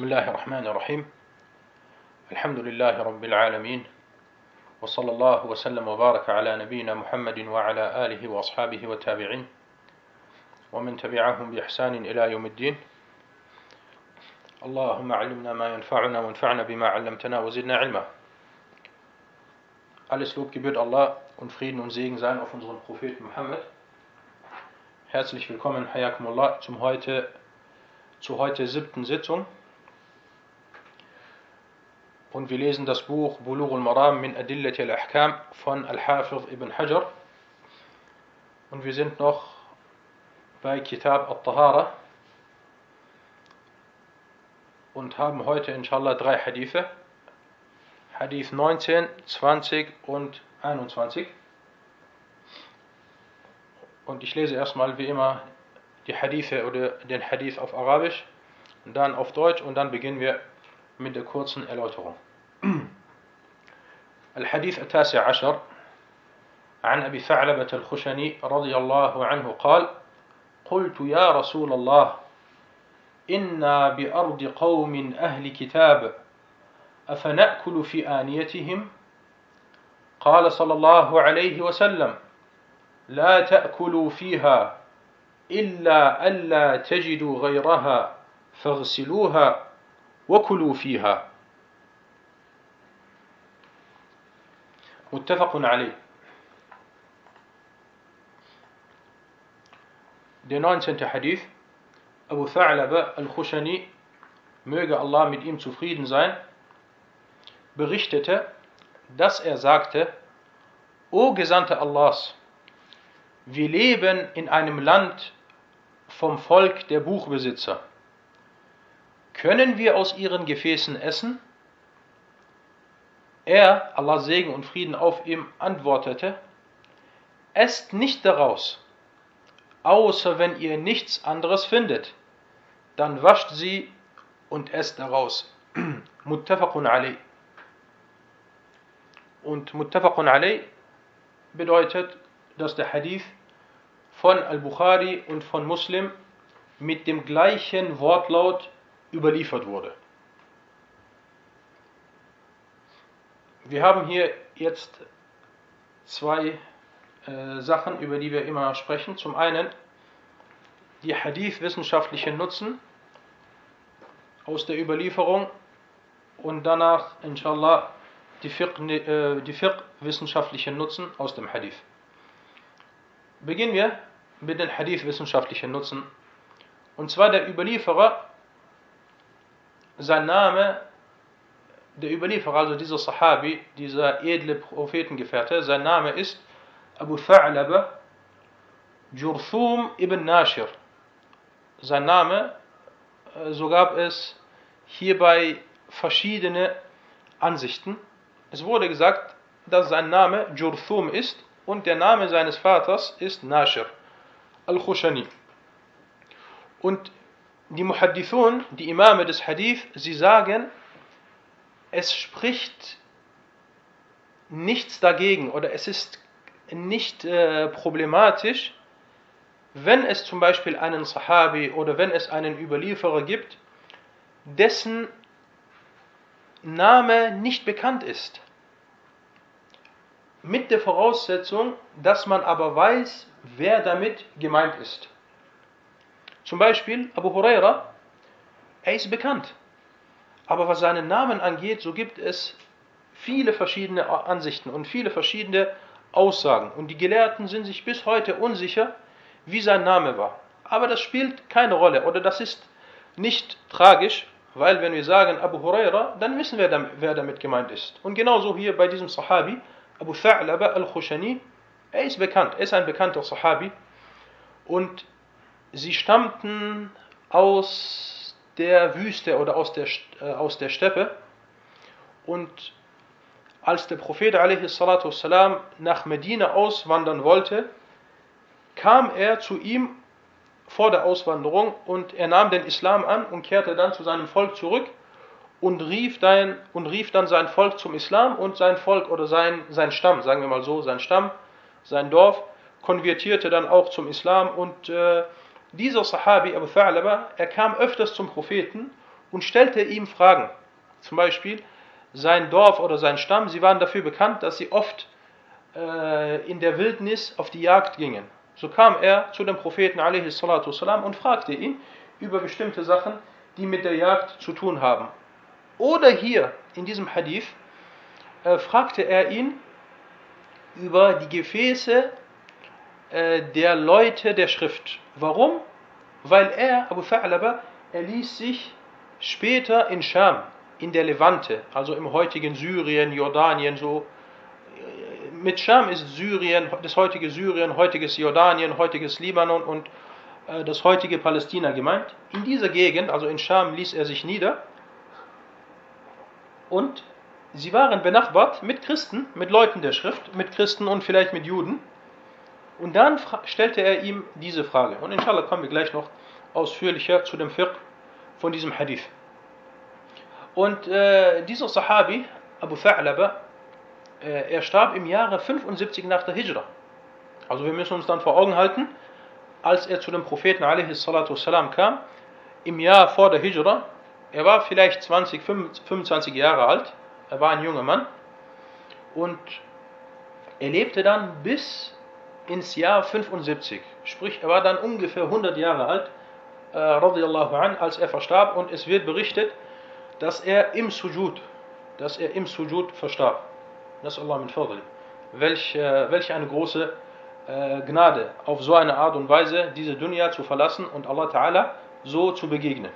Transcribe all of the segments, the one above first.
بسم الله الرحمن الرحيم الحمد لله رب العالمين وصلى الله وسلم وبارك على نبينا محمد وعلى آله وأصحابه والتابعين ومن تبعهم بإحسان إلى يوم الدين اللهم علمنا ما ينفعنا وانفعنا بما علمتنا وزدنا علما Alles Lob gebührt Allah und Frieden und Segen sein auf unseren Propheten Muhammad. Herzlich willkommen, Hayakumullah, zum heute, zur heute siebten Sitzung. Und wir lesen das Buch Bulugh al-Maram min Adillat al-Ahkam von Al-Hafiz ibn Hajar. Und wir sind noch bei Kitab al-Tahara und haben heute inshallah drei Hadithe. Hadith 19, 20 und 21. Und ich lese erstmal wie immer die Hadithe oder den Hadith auf Arabisch, dann auf Deutsch und dann beginnen wir mit der kurzen Erläuterung. الحديث التاسع عشر عن أبي ثعلبة الخشني رضي الله عنه قال قلت يا رسول الله إنا بأرض قوم أهل كتاب أفنأكل في آنيتهم قال صلى الله عليه وسلم لا تأكلوا فيها إلا ألا تجدوا غيرها فاغسلوها وكلوا فيها متفق عليه Der 19. Hadith Abu Tha'laba al-Khushani, möge Allah mit ihm zufrieden sein, berichtete, dass er sagte, O Gesandte Allahs, wir leben in einem Land vom Volk der Buchbesitzer. Können wir aus ihren Gefäßen essen? Er, Allah Segen und Frieden auf ihm, antwortete, Esst nicht daraus, außer wenn ihr nichts anderes findet, dann wascht sie und esst daraus. Muttafaqun alayh. Und Muttafaqun alayh bedeutet, dass der Hadith von Al-Bukhari und von Muslim mit dem gleichen Wortlaut überliefert wurde. Wir haben hier jetzt zwei äh, Sachen, über die wir immer sprechen. Zum einen die Hadith-wissenschaftlichen Nutzen aus der Überlieferung und danach, inshallah, die Fiqh-wissenschaftlichen Nutzen aus dem Hadith. Beginnen wir mit den Hadith-wissenschaftlichen Nutzen. Und zwar der Überlieferer, sein Name, der Überlieferer, also dieser Sahabi, dieser edle Prophetengefährte, sein Name ist Abu Tha'laba Jurthum ibn Nashir. Sein Name, so gab es hierbei verschiedene Ansichten. Es wurde gesagt, dass sein Name Jurthum ist und der Name seines Vaters ist Nashir al-Khushani. Und die Muhaddithun, die Imame des Hadith, sie sagen, es spricht nichts dagegen oder es ist nicht äh, problematisch, wenn es zum Beispiel einen Sahabi oder wenn es einen Überlieferer gibt, dessen Name nicht bekannt ist. Mit der Voraussetzung, dass man aber weiß, wer damit gemeint ist. Zum Beispiel Abu Huraira, er ist bekannt. Aber was seinen Namen angeht, so gibt es viele verschiedene Ansichten und viele verschiedene Aussagen. Und die Gelehrten sind sich bis heute unsicher, wie sein Name war. Aber das spielt keine Rolle oder das ist nicht tragisch, weil wenn wir sagen Abu Huraira, dann wissen wir, wer damit gemeint ist. Und genauso hier bei diesem Sahabi, Abu Tha'laba al-Khushani, er ist bekannt, er ist ein bekannter Sahabi. Und sie stammten aus der Wüste oder aus der, äh, aus der Steppe. Und als der Prophet والسلام, nach Medina auswandern wollte, kam er zu ihm vor der Auswanderung und er nahm den Islam an und kehrte dann zu seinem Volk zurück und rief dann, und rief dann sein Volk zum Islam und sein Volk oder sein, sein Stamm, sagen wir mal so, sein Stamm, sein Dorf, konvertierte dann auch zum Islam und äh, dieser Sahabi Abu Tha'laba, er kam öfters zum Propheten und stellte ihm Fragen. Zum Beispiel sein Dorf oder sein Stamm, sie waren dafür bekannt, dass sie oft äh, in der Wildnis auf die Jagd gingen. So kam er zu dem Propheten والسلام, und fragte ihn über bestimmte Sachen, die mit der Jagd zu tun haben. Oder hier in diesem Hadith äh, fragte er ihn über die Gefäße äh, der Leute der Schrift. Warum? Weil er, Abu Fa'laba, er ließ sich später in Scham, in der Levante, also im heutigen Syrien, Jordanien, so. Mit Scham ist Syrien, das heutige Syrien, heutiges Jordanien, heutiges Libanon und äh, das heutige Palästina gemeint. In dieser Gegend, also in Scham, ließ er sich nieder und sie waren benachbart mit Christen, mit Leuten der Schrift, mit Christen und vielleicht mit Juden. Und dann stellte er ihm diese Frage. Und inshallah kommen wir gleich noch ausführlicher zu dem Fiqh von diesem Hadith. Und äh, dieser Sahabi, Abu Tha'laba, äh, er starb im Jahre 75 nach der Hijra. Also wir müssen uns dann vor Augen halten, als er zu dem Propheten والسلام, kam, im Jahr vor der Hijra, er war vielleicht 20, 25 Jahre alt, er war ein junger Mann und er lebte dann bis ins Jahr 75, sprich er war dann ungefähr 100 Jahre alt, äh, an, als er verstarb und es wird berichtet, dass er im Sujud, dass er im Sujud verstarb. Das Allah mit Fadl. Welch, äh, welch eine große äh, Gnade, auf so eine Art und Weise diese Dunya zu verlassen und Allah Ta'ala so zu begegnen.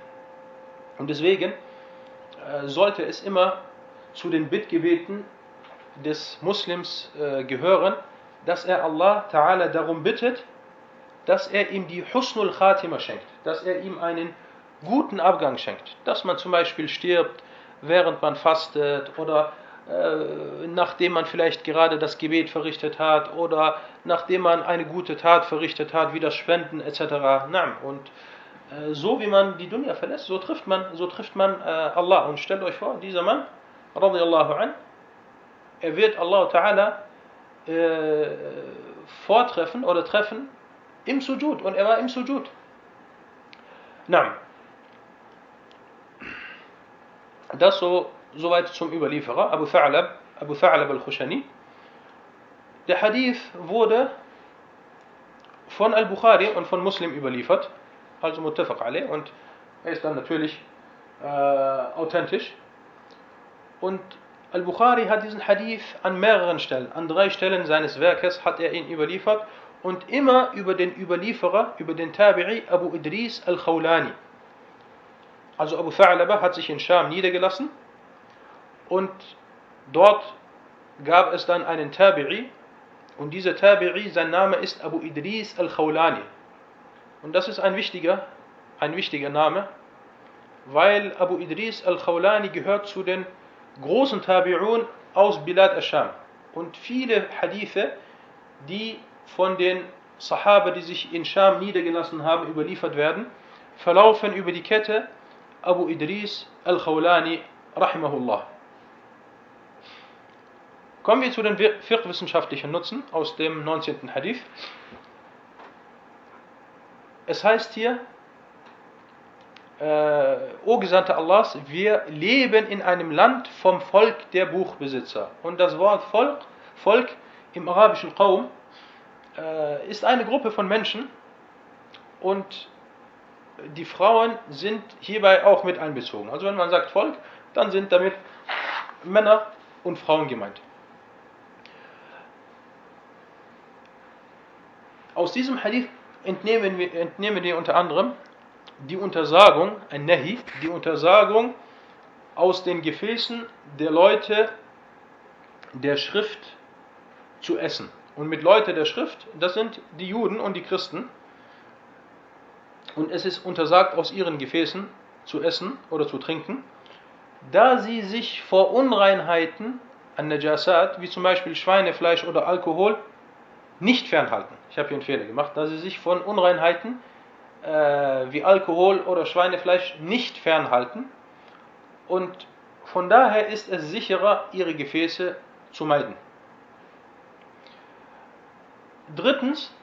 Und deswegen äh, sollte es immer zu den Bittgebeten des Muslims äh, gehören, dass er Allah Ta'ala darum bittet, dass er ihm die Husnul Khatima schenkt, dass er ihm einen guten Abgang schenkt. Dass man zum Beispiel stirbt, während man fastet oder äh, nachdem man vielleicht gerade das Gebet verrichtet hat oder nachdem man eine gute Tat verrichtet hat, wie das Spenden etc. Und äh, so wie man die Dunya verlässt, so trifft man, so trifft man äh, Allah. Und stellt euch vor, dieser Mann, radiallahu an, er wird Allah Ta'ala äh, vortreffen oder treffen im Sujud. Und er war im Sujud. Naam. Das so, soweit zum Überlieferer, Abu Tha'lab, Abu Tha'lab al-Khushani. Der Hadith wurde von Al-Bukhari und von Muslim überliefert, also Muttafaq alayh, und er ist dann natürlich äh, authentisch. Und Al-Bukhari hat diesen Hadith an mehreren Stellen, an drei Stellen seines Werkes hat er ihn überliefert und immer über den Überlieferer, über den Tabi'i Abu Idris al-Khawlani. Also Abu Tha'laba hat sich in Scham niedergelassen und dort gab es dann einen Tabi'i und dieser Tabi'i, sein Name ist Abu Idris al-Khawlani. Und das ist ein wichtiger, ein wichtiger Name, weil Abu Idris al-Khawlani gehört zu den großen Tabi'un aus Bilad al-Sham. Und viele Hadithe, die von den Sahaba, die sich in Scham niedergelassen haben, überliefert werden, verlaufen über die Kette Abu Idris al-Khawlani rahimahullah. Kommen wir zu den fiqh-wissenschaftlichen Nutzen aus dem 19. Hadith. Es heißt hier, äh, O Gesandte Allahs, wir leben in einem Land vom Volk der Buchbesitzer. Und das Wort Volk, Volk im arabischen Qaum äh, ist eine Gruppe von Menschen und die Frauen sind hierbei auch mit einbezogen. Also wenn man sagt Volk, dann sind damit Männer und Frauen gemeint. Aus diesem Hadith entnehmen wir, entnehmen wir unter anderem die Untersagung, ein Nahi, die Untersagung aus den Gefäßen der Leute der Schrift zu essen. Und mit Leute der Schrift, das sind die Juden und die Christen, und es ist untersagt, aus ihren Gefäßen zu essen oder zu trinken, da sie sich vor Unreinheiten an Najasat, wie zum Beispiel Schweinefleisch oder Alkohol, nicht fernhalten. Ich habe hier einen Fehler gemacht, da sie sich von Unreinheiten äh, wie Alkohol oder Schweinefleisch nicht fernhalten und von daher ist es sicherer, ihre Gefäße zu meiden. Drittens,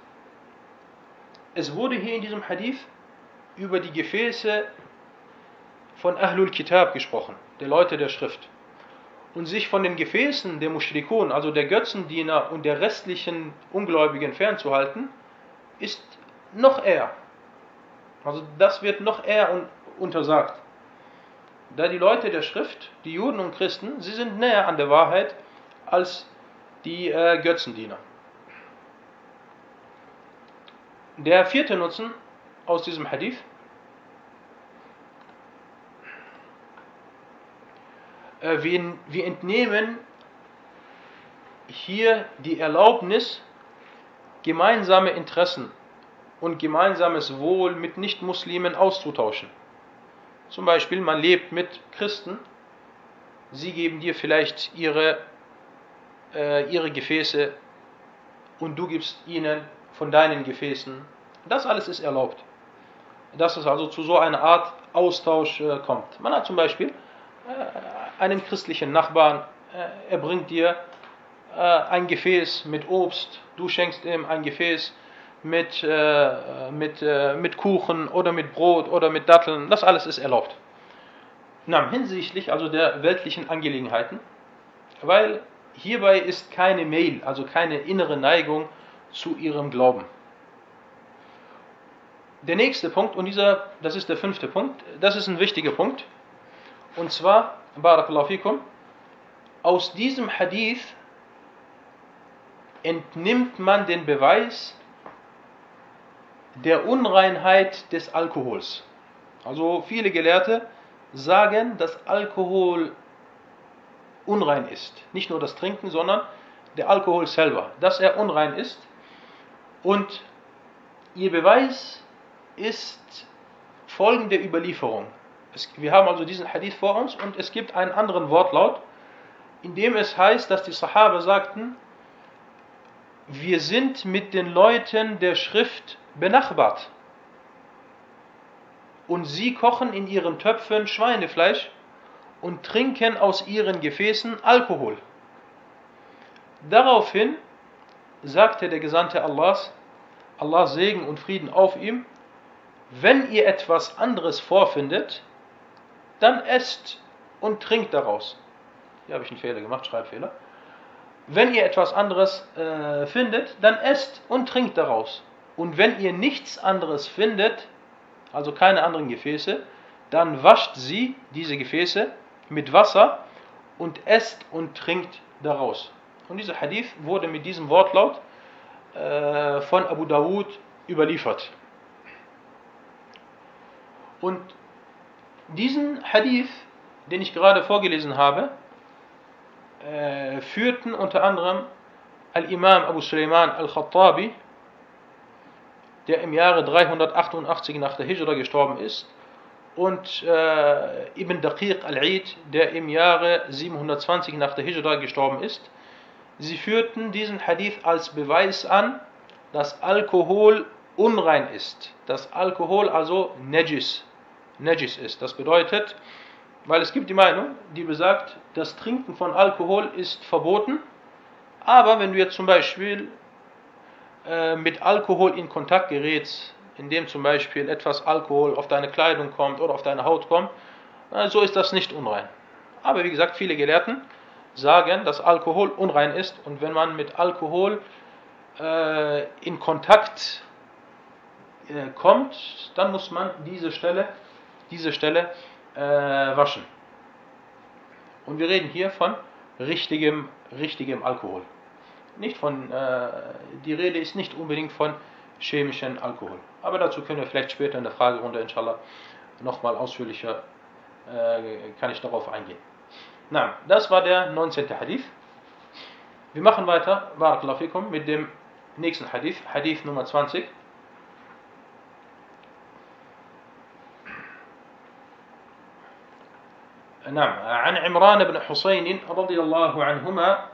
es wurde hier in diesem Hadith über die Gefäße von Ahlul Kitab gesprochen, der Leute der Schrift. Und sich von den Gefäßen der Mushrikun, also der Götzendiener und der restlichen Ungläubigen fernzuhalten, ist noch eher. Also das wird noch eher untersagt. Da die Leute der Schrift, die Juden und Christen, sie sind näher an der Wahrheit als die äh, Götzendiener. Der vierte Nutzen aus diesem Hadith äh, wir, wir entnehmen hier die Erlaubnis, gemeinsame Interessen und gemeinsames Wohl mit Nichtmuslimen auszutauschen. Zum Beispiel, man lebt mit Christen, sie geben dir vielleicht ihre, äh, ihre Gefäße und du gibst ihnen von deinen Gefäßen. Das alles ist erlaubt. Dass es also zu so einer Art Austausch äh, kommt. Man hat zum Beispiel äh, einen christlichen Nachbarn, äh, er bringt dir äh, ein Gefäß mit Obst, du schenkst ihm ein Gefäß mit, äh, mit, äh, mit Kuchen oder mit Brot oder mit Datteln, das alles ist erlaubt. Na, hinsichtlich also der weltlichen Angelegenheiten, weil hierbei ist keine Mail, also keine innere Neigung zu ihrem Glauben. Der nächste Punkt, und dieser, das ist der fünfte Punkt, das ist ein wichtiger Punkt, und zwar, Barakallahu fikum, aus diesem Hadith entnimmt man den Beweis, der Unreinheit des Alkohols. Also viele Gelehrte sagen, dass Alkohol unrein ist. Nicht nur das Trinken, sondern der Alkohol selber, dass er unrein ist. Und ihr Beweis ist folgende Überlieferung. Es, wir haben also diesen Hadith vor uns und es gibt einen anderen Wortlaut, in dem es heißt, dass die Sahaba sagten, wir sind mit den Leuten der Schrift benachbart. Und sie kochen in ihren Töpfen Schweinefleisch und trinken aus ihren Gefäßen Alkohol. Daraufhin sagte der Gesandte Allahs, Allah Segen und Frieden auf ihm, wenn ihr etwas anderes vorfindet, dann esst und trinkt daraus. Hier habe ich einen Fehler gemacht, Schreibfehler. Wenn ihr etwas anderes äh, findet, dann esst und trinkt daraus. Und wenn ihr nichts anderes findet, also keine anderen Gefäße, dann wascht sie diese Gefäße mit Wasser und esst und trinkt daraus. Und dieser Hadith wurde mit diesem Wortlaut äh, von Abu Dawud überliefert. Und diesen Hadith, den ich gerade vorgelesen habe, äh, führten unter anderem Al-Imam Abu Sulaiman Al-Khattabi der im Jahre 388 nach der Hijra gestorben ist, und äh, Ibn Daqiq al-Eid, der im Jahre 720 nach der Hijra gestorben ist. Sie führten diesen Hadith als Beweis an, dass Alkohol unrein ist, dass Alkohol also Najis, Najis ist. Das bedeutet, weil es gibt die Meinung, die besagt, das Trinken von Alkohol ist verboten, aber wenn du jetzt zum Beispiel äh, mit Alkohol in Kontakt gerätst, indem zum Beispiel etwas Alkohol auf deine Kleidung kommt oder auf deine Haut kommt, äh, so ist das nicht unrein. Aber wie gesagt, viele Gelehrten sagen, dass Alkohol unrein ist und wenn man mit Alkohol äh, in Kontakt äh, kommt, dann muss man diese Stelle, diese Stelle äh, waschen. Und wir reden hier von richtigem, richtigem Alkohol nicht von, äh, die Rede ist nicht unbedingt von chemischen Alkohol. Aber dazu können wir vielleicht später in der Fragerunde, inshallah, nochmal ausführlicher, äh, kann ich darauf eingehen. Na, das war der 19. Hadith. Wir machen weiter, Barakallahu fikum, mit dem nächsten Hadith, Hadith Nummer 20. نعم عن عمران بن حسين رضي الله عنهما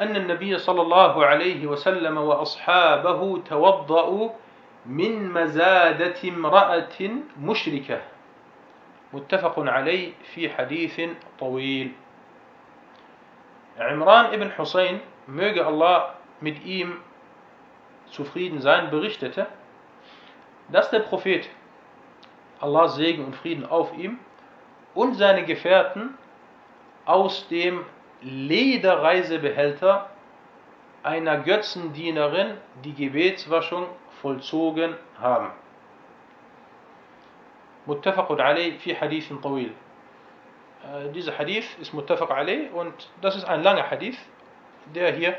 أن النبي صلى الله عليه وسلم وأصحابه توضأوا من مزادة امرأة مشركة. متفق عليه في حديث طويل. Imran ibn Hussein, möge Allah mit ihm zufrieden sein, berichtete, dass der Prophet, Allah Segen und Frieden auf ihm, und seine Gefährten aus dem Lederreisebehälter einer Götzendienerin die Gebetswaschung vollzogen haben. Muttafaq alayh fi Hadith طويل. Äh, dieser Hadith ist Muttafaq alayh und das ist ein langer Hadith, der hier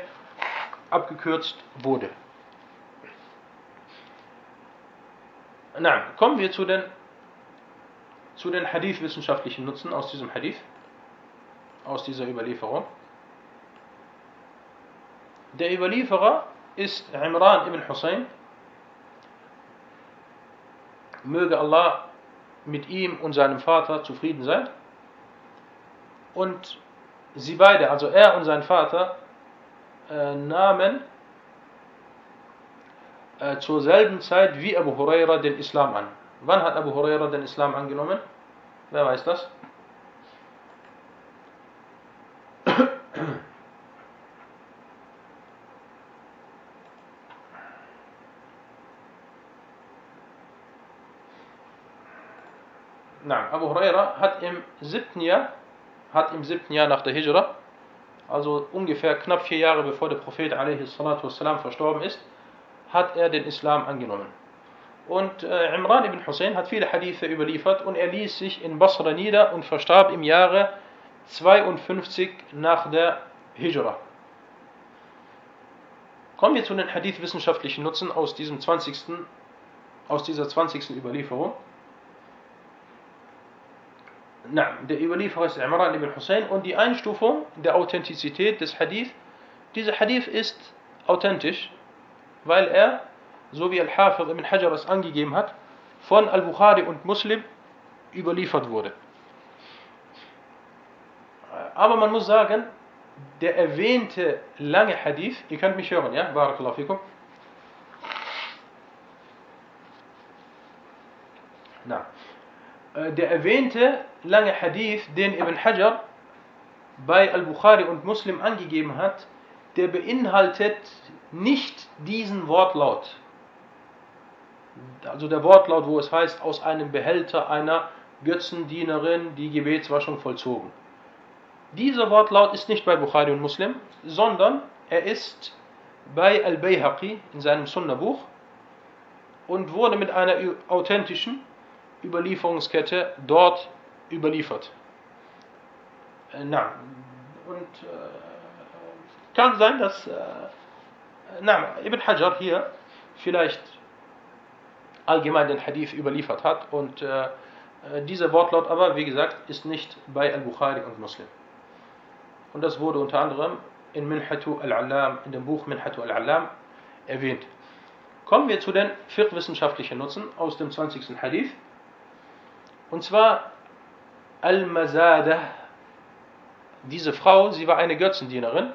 abgekürzt wurde. Na, kommen wir zu den zu den Hadith-wissenschaftlichen Nutzen aus diesem Hadith, aus dieser Überlieferung. Der Überlieferer ist Imran ibn Hussein. Möge Allah mit ihm und seinem Vater zufrieden sein. Und sie beide, also er und sein Vater, äh, nahmen äh, zur selben Zeit wie Abu Huraira den Islam an. Wann hat Abu Huraira den Islam angenommen? Wer weiß das? Nein, Abu Huraira hat im siebten Jahr, hat im siebten Jahr nach der Hijra, also ungefähr knapp vier Jahre bevor der Prophet a.s. verstorben ist, hat er den Islam angenommen. Und äh, Imran ibn Hussein hat viele Hadithe überliefert und er ließ sich in Basra nieder und verstarb im Jahre 52 nach der Hijra. Kommen wir zu den Hadith-wissenschaftlichen Nutzen aus, diesem 20., aus dieser 20. Überlieferung. Na, der Überlieferer ist Imran ibn Hussein und die Einstufung der Authentizität des Hadith. Dieser Hadith ist authentisch, weil er, so wie Al-Hafid ibn Hajar es angegeben hat, von Al-Bukhari und Muslim überliefert wurde. Aber man muss sagen, der erwähnte lange Hadith, ihr könnt mich hören, ja? Barakallahu fikum. Na. Äh, der erwähnte lange Hadith, den Ibn Hajar bei Al-Bukhari und Muslim angegeben hat, der beinhaltet nicht diesen Wortlaut. Also der Wortlaut, wo es heißt, aus einem Behälter einer Götzendienerin die Gebetswaschung vollzogen. Dieser Wortlaut ist nicht bei Bukhari und Muslim, sondern er ist bei Al-Bayhaqi in seinem Sunnah-Buch und wurde mit einer authentischen Überlieferungskette dort überliefert. Äh, na, und äh, kann sein, dass äh, na, Ibn Hajar hier vielleicht allgemein den Hadith überliefert hat und äh, äh, dieser Wortlaut aber, wie gesagt, ist nicht bei Al-Bukhari und Muslim. Und das wurde unter anderem in Minhatu al-Allam, in dem Buch Minhatu al-Allam erwähnt. Kommen wir zu den fiqh-wissenschaftlichen Nutzen aus dem 20. Hadith. Und zwar Al-Mazada. Diese Frau, sie war eine Götzendienerin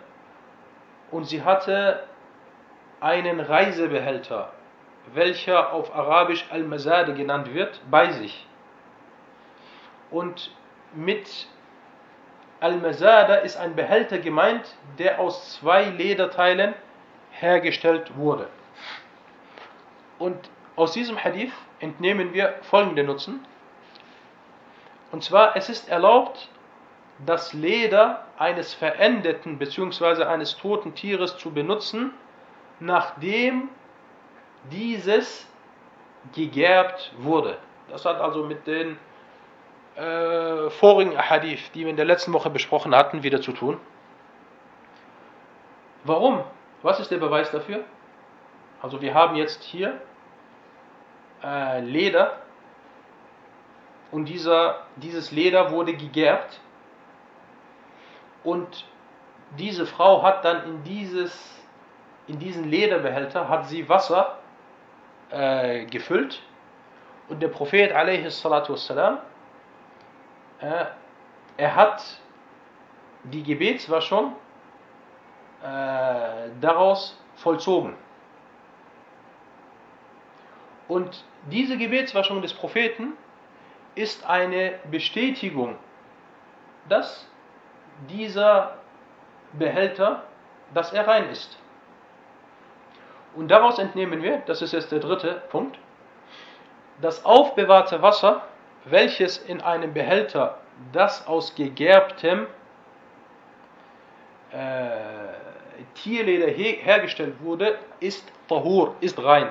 und sie hatte einen Reisebehälter, welcher auf Arabisch Al-Mazade genannt wird, bei sich. Und mit Al-Mazada ist ein Behälter gemeint, der aus zwei Lederteilen hergestellt wurde. Und aus diesem Hadith entnehmen wir folgende Nutzen. Und zwar, es ist erlaubt, das Leder eines verendeten bzw. eines toten Tieres zu benutzen, nachdem dieses gegerbt wurde. Das hat also mit den äh, vorigen Hadith, die wir in der letzten Woche besprochen hatten, wieder zu tun. Warum? Was ist der Beweis dafür? Also wir haben jetzt hier äh, Leder, und dieser, dieses Leder wurde gegerbt und diese Frau hat dann in, dieses, in diesen Lederbehälter hat sie Wasser äh, gefüllt und der Prophet wassalam, äh, er hat die Gebetswaschung äh, daraus vollzogen. Und diese Gebetswaschung des Propheten ist eine Bestätigung, dass dieser Behälter, dass er rein ist. Und daraus entnehmen wir, das ist jetzt der dritte Punkt, das aufbewahrte Wasser, welches in einem Behälter das aus gegerbtem äh, Tierleder her hergestellt wurde, ist tahur, ist rein.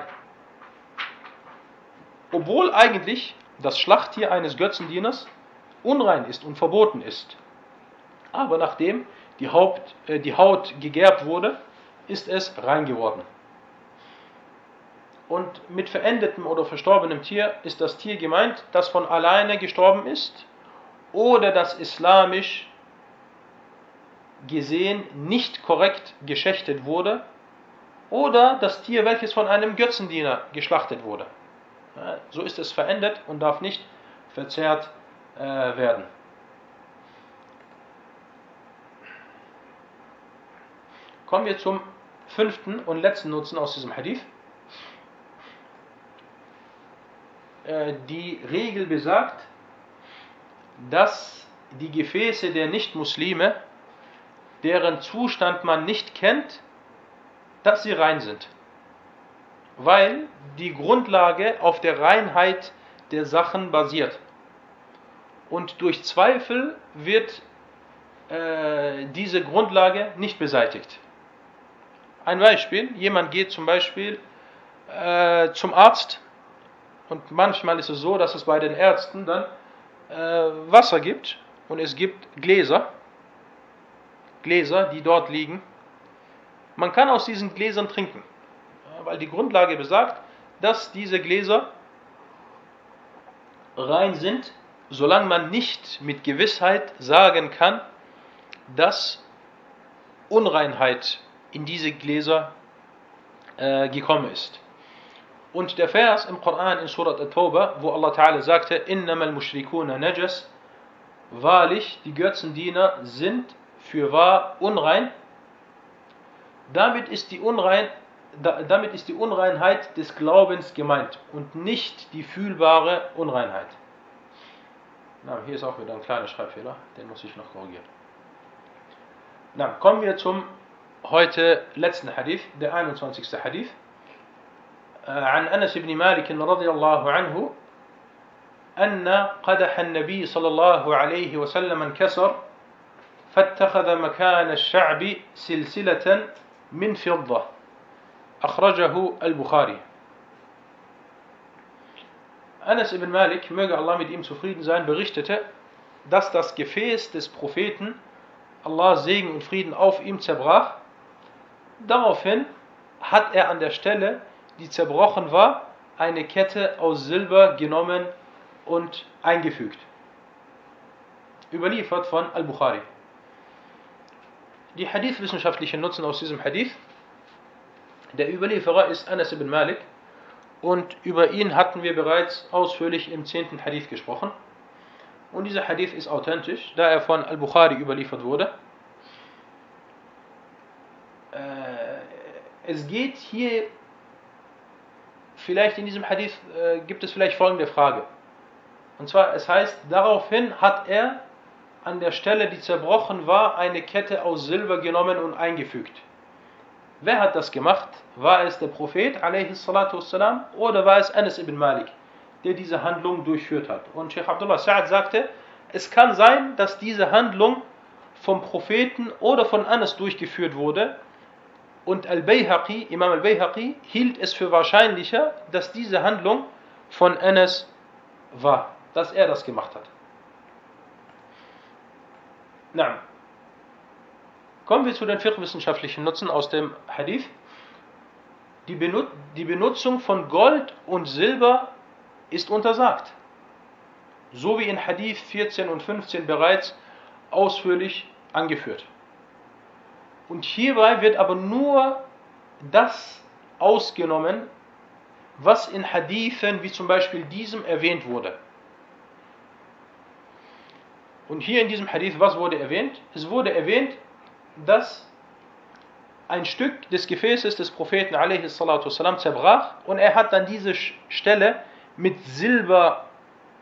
Obwohl eigentlich das Schlachttier eines Götzendieners unrein ist und verboten ist. Aber nachdem die, Haupt, äh, die Haut gegerbt wurde, ist es rein geworden. Und mit verendetem oder verstorbenem Tier ist das Tier gemeint, das von alleine gestorben ist oder das islamisch gesehen nicht korrekt geschächtet wurde oder das Tier, welches von einem Götzendiener geschlachtet wurde. So ist es verendet und darf nicht verzehrt äh, werden. Kommen wir zum fünften und letzten Nutzen aus diesem Hadith. Äh, die Regel besagt, dass die Gefäße der Nichtmuslime, deren Zustand man nicht kennt, dass sie rein sind. Weil die Grundlage auf der Reinheit der Sachen basiert. Und durch Zweifel wird äh, diese Grundlage nicht beseitigt. Ein Beispiel, jemand geht zum Beispiel äh, zum Arzt und manchmal ist es so, dass es bei den Ärzten dann äh, Wasser gibt und es gibt Gläser, Gläser, die dort liegen. Man kann aus diesen Gläsern trinken, weil die Grundlage besagt, dass diese Gläser rein sind, solange man nicht mit Gewissheit sagen kann, dass Unreinheit in diese Gläser äh, gekommen ist. Und der Vers im Koran in Surat At-Tawbah, wo Allah Ta'ala sagte, Innamal mushrikuna najas, wahrlich, die Götzendiener sind für wahr unrein. Damit ist die, Unrein, damit ist die Unreinheit des Glaubens gemeint und nicht die fühlbare Unreinheit. Na, hier ist auch wieder ein kleiner Schreibfehler, den muss ich noch korrigieren. Na, kommen wir zum heute letzten Hadith, der 21. Hadith. عن أنس بن مالك رضي الله عنه أن قدح النبي صلى الله عليه وسلم انكسر فاتخذ مكان الشعب سلسلة من فضة أخرجه البخاري Anas ibn Malik, möge Allah mit ihm zufrieden sein, berichtete, dass das Gefäß des Propheten, Allah Segen und Frieden auf ihm zerbrach. Daraufhin hat er an der Stelle die zerbrochen war, eine Kette aus Silber genommen und eingefügt. Überliefert von Al-Bukhari. Die Hadith-wissenschaftlichen Nutzen aus diesem Hadith. Der Überlieferer ist Anas ibn Malik und über ihn hatten wir bereits ausführlich im 10. Hadith gesprochen. Und dieser Hadith ist authentisch, da er von Al-Bukhari überliefert wurde. Äh, es geht hier vielleicht in diesem Hadith äh, gibt es vielleicht folgende Frage. Und zwar, es heißt, daraufhin hat er an der Stelle, die zerbrochen war, eine Kette aus Silber genommen und eingefügt. Wer hat das gemacht? War es der Prophet والسلام, oder war es Anas ibn Malik, der diese Handlung durchführt hat? Und Sheikh Abdullah Sa'ad sagte, es kann sein, dass diese Handlung vom Propheten oder von Anas durchgeführt wurde, und Al-Bayhaqi, Imam Al-Bayhaqi, hielt es für wahrscheinlicher, dass diese Handlung von Anas war, dass er das gemacht hat. Na, kommen wir zu den fiqh-wissenschaftlichen Nutzen aus dem Hadith. Die, Benut die Benutzung von Gold und Silber ist untersagt. So wie in Hadith 14 und 15 bereits ausführlich angeführt. Und hierbei wird aber nur das ausgenommen, was in Hadithen wie zum Beispiel diesem erwähnt wurde. Und hier in diesem Hadith, was wurde erwähnt? Es wurde erwähnt, dass ein Stück des Gefäßes des Propheten والسلام, zerbrach und er hat dann diese Stelle mit Silber,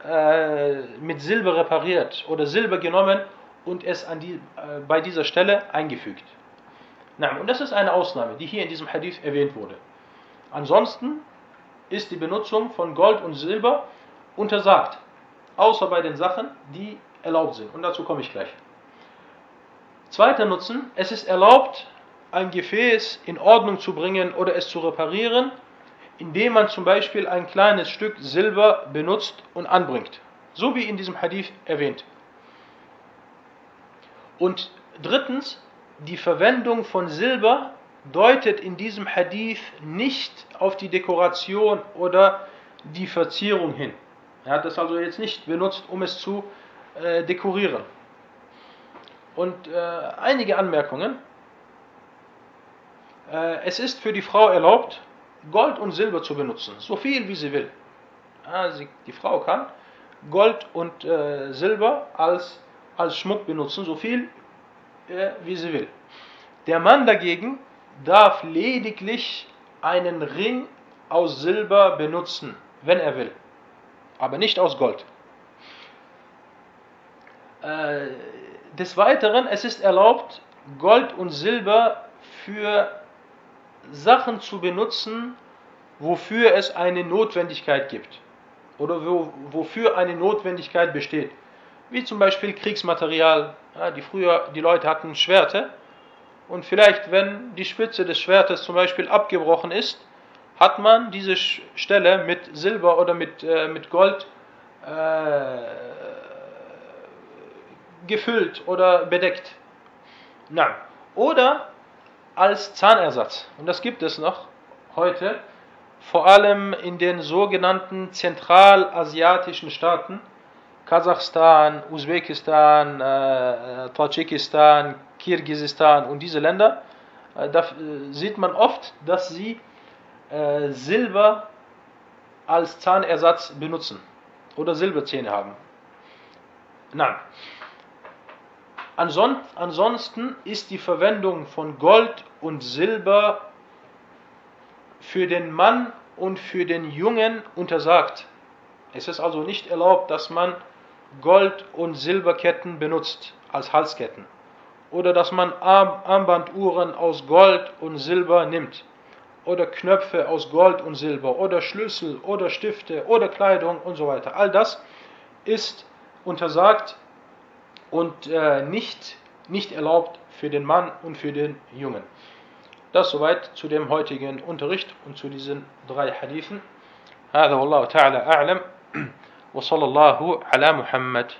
äh, mit Silber repariert oder Silber genommen und es an die, äh, bei dieser Stelle eingefügt. Und das ist eine Ausnahme, die hier in diesem Hadith erwähnt wurde. Ansonsten ist die Benutzung von Gold und Silber untersagt, außer bei den Sachen, die erlaubt sind. Und dazu komme ich gleich. Zweiter Nutzen, es ist erlaubt, ein Gefäß in Ordnung zu bringen oder es zu reparieren, indem man zum Beispiel ein kleines Stück Silber benutzt und anbringt. So wie in diesem Hadith erwähnt. Und drittens, die Verwendung von Silber deutet in diesem Hadith nicht auf die Dekoration oder die Verzierung hin. Er hat das also jetzt nicht benutzt, um es zu äh, dekorieren. Und äh, einige Anmerkungen. Äh, es ist für die Frau erlaubt, Gold und Silber zu benutzen, so viel wie sie will. Ja, sie, die Frau kann Gold und äh, Silber als, als Schmuck benutzen, so viel äh, wie sie will. Der Mann dagegen darf lediglich einen Ring aus Silber benutzen, wenn er will, aber nicht aus Gold. Äh, des Weiteren, es ist erlaubt, Gold und Silber für Sachen zu benutzen, wofür es eine Notwendigkeit gibt oder wo, wofür eine Notwendigkeit besteht. Wie zum Beispiel Kriegsmaterial. Ja, die früher, die Leute hatten Schwerte und vielleicht, wenn die Spitze des Schwertes zum Beispiel abgebrochen ist, hat man diese Stelle mit Silber oder mit, äh, mit Gold äh, gefüllt oder bedeckt. Nein. Oder als Zahnersatz. Und das gibt es noch heute, vor allem in den sogenannten zentralasiatischen Staaten, Kasachstan, Usbekistan, äh, Tadschikistan, Kirgisistan und diese Länder, äh, da äh, sieht man oft, dass sie äh, Silber als Zahnersatz benutzen oder Silberzähne haben. Nein. Ansonsten ist die Verwendung von Gold und Silber für den Mann und für den Jungen untersagt. Es ist also nicht erlaubt, dass man Gold- und Silberketten benutzt als Halsketten oder dass man Armbanduhren aus Gold und Silber nimmt oder Knöpfe aus Gold und Silber oder Schlüssel oder Stifte oder Kleidung und so weiter. All das ist untersagt und äh, nicht, nicht erlaubt für den Mann und für den Jungen. Das soweit zu dem heutigen Unterricht und zu diesen drei Hadithen. هذا والله تعالى أعلم وصلى الله على محمد.